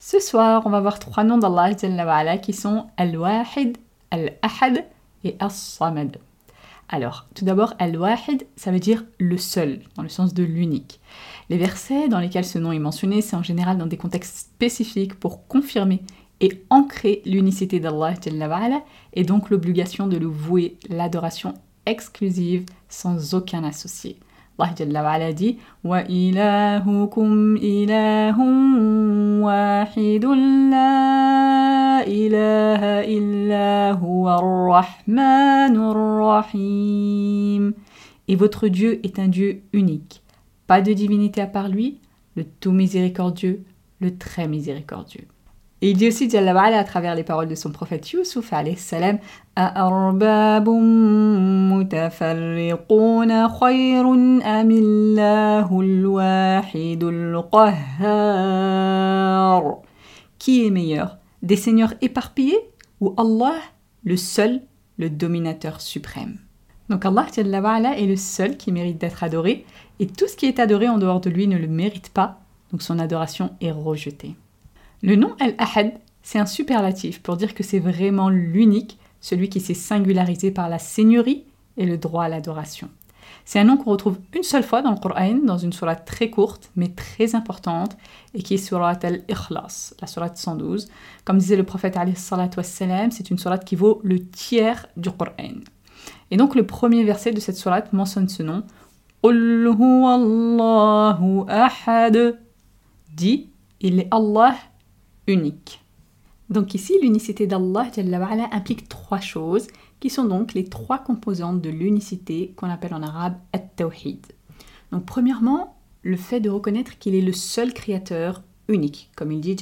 Ce soir, on va voir trois noms d'Allah qui sont Al-Wahid, Al-Ahad et As-Samad. Alors, tout d'abord, Al-Wahid, ça veut dire le seul, dans le sens de l'unique. Les versets dans lesquels ce nom est mentionné, c'est en général dans des contextes spécifiques pour confirmer et ancrer l'unicité d'Allah et donc l'obligation de le vouer l'adoration exclusive sans aucun associé. Allah dit Wa ilahukum ilahun wahidun la ilaha illa huwa rahim. Et votre Dieu est un Dieu unique. Pas de divinité à part lui, le tout miséricordieux, le très miséricordieux. Et il dit aussi à travers les paroles de son prophète Yusuf salam Qui est meilleur Des seigneurs éparpillés ou Allah, le seul, le dominateur suprême? Donc Allah est le seul qui mérite d'être adoré et tout ce qui est adoré en dehors de lui ne le mérite pas, donc son adoration est rejetée. Le nom Al-Ahad, c'est un superlatif pour dire que c'est vraiment l'unique, celui qui s'est singularisé par la seigneurie et le droit à l'adoration. C'est un nom qu'on retrouve une seule fois dans le Coran, dans une sourate très courte mais très importante, et qui est sourate al-Ikhlas, la sourate 112. Comme disait le prophète c'est une sourate qui vaut le tiers du Coran. Et donc le premier verset de cette sourate mentionne ce nom. ahad. Dit, il est Allah unique. Donc ici, l'unicité d'Allah implique trois choses, qui sont donc les trois composantes de l'unicité qu'on appelle en arabe at-tawhid. Donc premièrement, le fait de reconnaître qu'il est le seul créateur unique. Comme il dit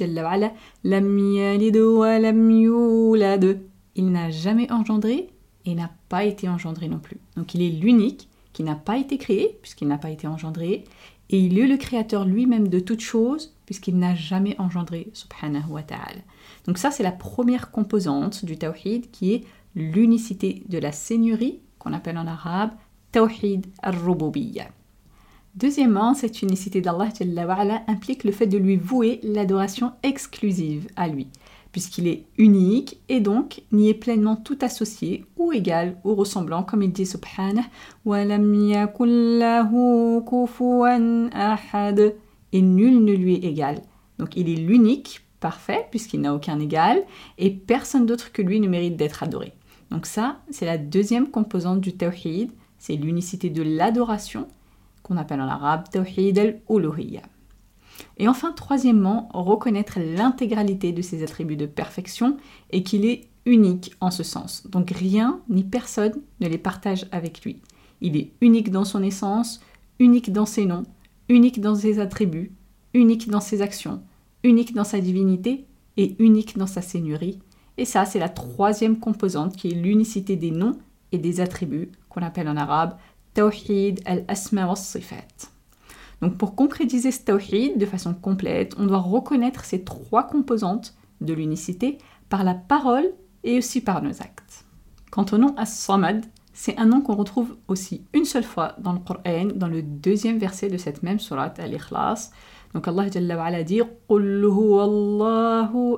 Il n'a jamais engendré et n'a pas été engendré non plus. Donc il est l'unique qui n'a pas été créé puisqu'il n'a pas été engendré et il est le créateur lui-même de toutes choses puisqu'il n'a jamais engendré, subhanahu wa ta'ala. Donc ça, c'est la première composante du tawhid qui est l'unicité de la seigneurie, qu'on appelle en arabe tawhid al-rububiyya. Deuxièmement, cette unicité d'Allah implique le fait de lui vouer l'adoration exclusive à lui, puisqu'il est unique et donc n'y est pleinement tout associé ou égal ou ressemblant, comme il dit subhanahu wa lam ahad et nul ne lui est égal. Donc il est l'unique, parfait, puisqu'il n'a aucun égal, et personne d'autre que lui ne mérite d'être adoré. Donc ça, c'est la deuxième composante du tawhid, c'est l'unicité de l'adoration, qu'on appelle en arabe tawhid al-uluhiyya. Et enfin, troisièmement, reconnaître l'intégralité de ses attributs de perfection et qu'il est unique en ce sens. Donc rien ni personne ne les partage avec lui. Il est unique dans son essence, unique dans ses noms, unique dans ses attributs, unique dans ses actions, unique dans sa divinité et unique dans sa seigneurie. Et ça, c'est la troisième composante qui est l'unicité des noms et des attributs qu'on appelle en arabe Tawhid al-Asma wa sifat. Donc pour concrétiser ce Tawhid de façon complète, on doit reconnaître ces trois composantes de l'unicité par la parole et aussi par nos actes. Quant au nom As-Samad, c'est un nom qu'on retrouve aussi une seule fois dans le Coran, dans le deuxième verset de cette même sourate, Al-Ikhlas. Donc Allah Jalla dit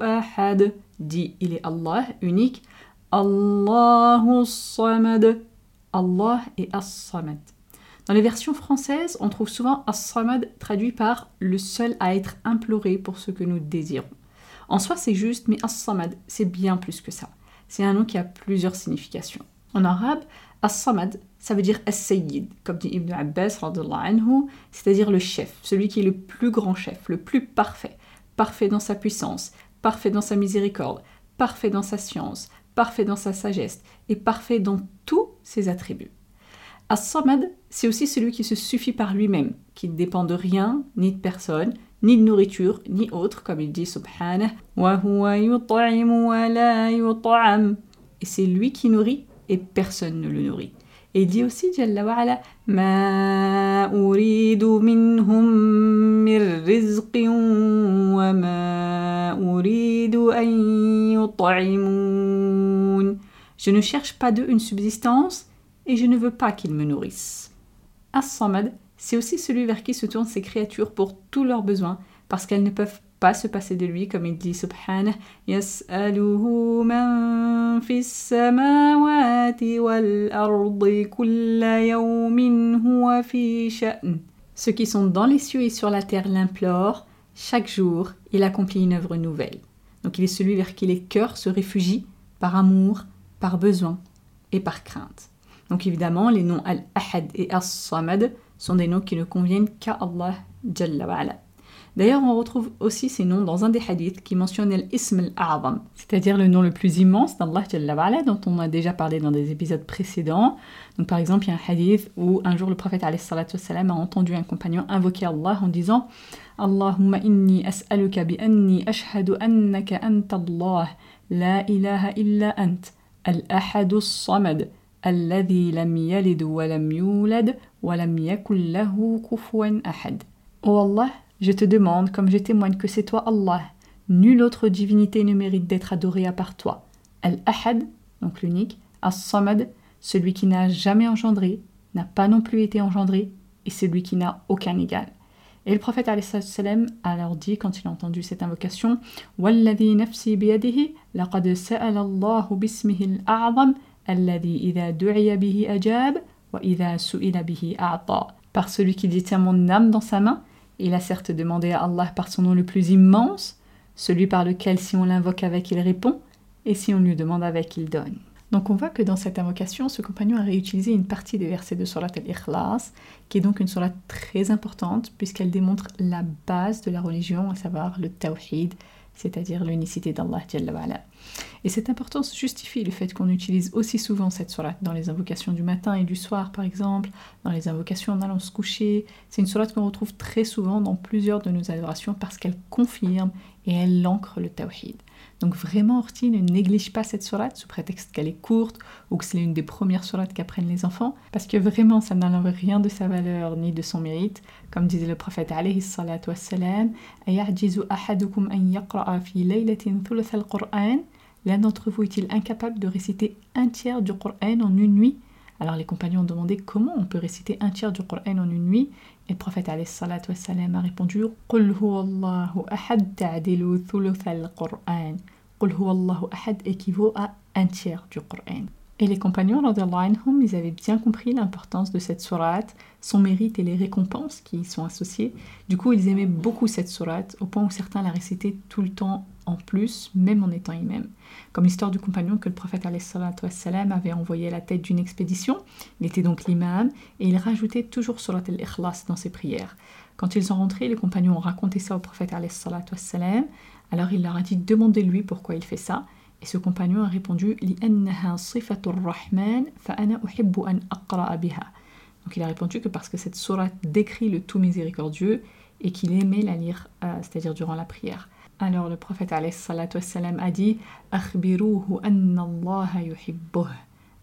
ahad. Dit il est Allah unique. Allahu samad. Allah et As-Samad. Dans les versions françaises, on trouve souvent As-Samad traduit par le seul à être imploré pour ce que nous désirons. En soi, c'est juste, mais As-Samad, c'est bien plus que ça. C'est un nom qui a plusieurs significations. En arabe, As-Samad, ça veut dire As-Sayyid, comme dit Ibn Abbas, c'est-à-dire le chef, celui qui est le plus grand chef, le plus parfait, parfait dans sa puissance, parfait dans sa miséricorde, parfait dans sa science, parfait dans sa sagesse et parfait dans tous ses attributs. As-Samad, c'est aussi celui qui se suffit par lui-même, qui ne dépend de rien ni de personne, ni de nourriture, ni autre, comme il dit subhanah, et c'est lui qui nourrit et personne ne le nourrit. Et il dit aussi, Jalla wa'ala, Ma uridu minhum mir. Je ne cherche pas d'eux une subsistance et je ne veux pas qu'ils me nourrissent. As-Samad, c'est aussi celui vers qui se tournent ces créatures pour tous leurs besoins, parce qu'elles ne peuvent pas se passer de lui, comme il dit Subhanah, samawati wal ardi kulla yawmin huwa fi sha'n. Ceux qui sont dans les cieux et sur la terre l'implorent, chaque jour il accomplit une œuvre nouvelle. Donc il est celui vers qui les cœurs se réfugient par amour, par besoin et par crainte. Donc évidemment, les noms Al-Ahad et As-Samad sont des noms qui ne conviennent qu'à Allah Jalla. D'ailleurs, on retrouve aussi ces noms dans un des hadiths qui mentionne l'Ism al-A'zam, c'est-à-dire le nom le plus immense d'Allah dont on a déjà parlé dans des épisodes précédents. Donc par exemple, il y a un hadith où un jour le prophète a entendu un compagnon invoquer Allah en disant Allahumma inni as'aluka bi anni ashhadu annaka anta Allah, la ilaha illa ant, al-ahadu lam yalid wa lam yulad wa lam yakul lahu kufuwan ahad. Oh Allah, je te demande, comme je témoigne que c'est toi Allah, nulle autre divinité ne mérite d'être adorée à part toi. Al-Ahad, donc l'unique, As-Samad, celui qui n'a jamais engendré, n'a pas non plus été engendré, et celui qui n'a aucun égal. Et le prophète a alors dit, quand il a entendu cette invocation. Par celui qui détient mon âme dans sa main, il a certes demandé à Allah par son nom le plus immense, celui par lequel si on l'invoque avec il répond, et si on lui demande avec il donne. Donc on voit que dans cette invocation, ce compagnon a réutilisé une partie des versets de Surat al-Ikhlas, qui est donc une surat très importante puisqu'elle démontre la base de la religion, à savoir le tawhid, c'est-à-dire l'unicité d'Allah. Et cette importance justifie le fait qu'on utilise aussi souvent cette sourate dans les invocations du matin et du soir, par exemple, dans les invocations en allant se coucher. C'est une sourate qu'on retrouve très souvent dans plusieurs de nos adorations parce qu'elle confirme et elle ancre le tawhid. Donc vraiment, Orti ne néglige pas cette sourate sous prétexte qu'elle est courte ou que c'est une des premières sourates qu'apprennent les enfants, parce que vraiment, ça n'enlève rien de sa valeur ni de son mérite. Comme disait le prophète alayhi salatu wassalam, ahadukum an yaqra'a fi laylatin al-Qur'an L'un d'entre vous est-il incapable de réciter un tiers du Coran en une nuit? Alors les compagnons ont demandé comment on peut réciter un tiers du Coran en une nuit. Et le prophète a répondu Qul huwallahu ahad ta'dilu thuluth al-Qur'an. Qul équivaut à un tiers du Coran. Et les compagnons, ils avaient bien compris l'importance de cette sourate, son mérite et les récompenses qui y sont associées. Du coup, ils aimaient beaucoup cette sourate, au point où certains la récitaient tout le temps en plus, même en étant imam. Comme l'histoire du compagnon que le prophète wassalam, avait envoyé à la tête d'une expédition. Il était donc l'imam et il rajoutait toujours surat al-Ikhlas dans ses prières. Quand ils sont rentrés, les compagnons ont raconté ça au prophète wassalam. Alors il leur a dit demandez-lui pourquoi il fait ça. Et ce compagnon a répondu Donc il a répondu que parce que cette sourate décrit le tout miséricordieux et qu'il aimait la lire, euh, c'est-à-dire durant la prière. Alors le prophète a dit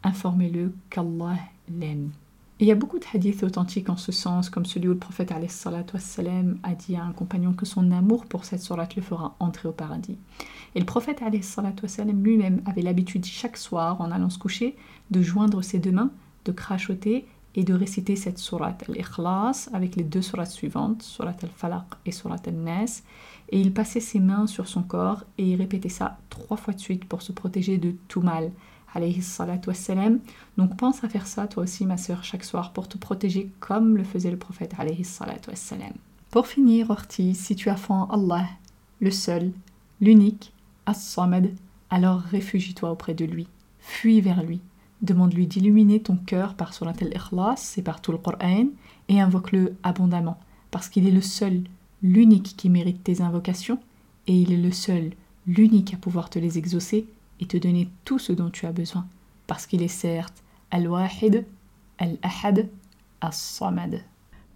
Informez-le qu'Allah l'aime. Il y a beaucoup de hadiths authentiques en ce sens, comme celui où le prophète a dit à un compagnon que son amour pour cette sourate le fera entrer au paradis. Et le prophète lui-même avait l'habitude chaque soir, en allant se coucher, de joindre ses deux mains de crachoter et de réciter cette sourate al-Ikhlas avec les deux sourates suivantes, sourate al-Falaq et sourate al-Nas. Et il passait ses mains sur son corps et il répétait ça trois fois de suite pour se protéger de tout mal. Wassalam. Donc pense à faire ça toi aussi ma sœur chaque soir pour te protéger comme le faisait le prophète wassalam. Pour finir Ortiz, si tu as foi Allah, le seul, l'unique, As-Samad, alors réfugie-toi auprès de lui, fuis vers lui, Demande-lui d'illuminer ton cœur par son al-Ikhlas et par tout le Coran et invoque-le abondamment, parce qu'il est le seul, l'unique qui mérite tes invocations, et il est le seul, l'unique à pouvoir te les exaucer et te donner tout ce dont tu as besoin, parce qu'il est certes Al-Wahid, Al-Ahad, As-Samad.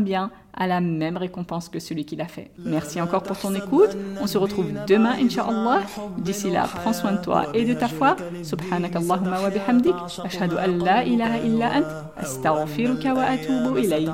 bien a la même récompense que celui qui l'a fait. Merci encore pour ton écoute. On se retrouve demain, Inch'Allah. D'ici là, prends soin de toi et de ta foi. Subhanak Allahumma wa bihamdik. Ashhadu an la ilaha illa ant. Astaghfiruka wa atubu ilayk.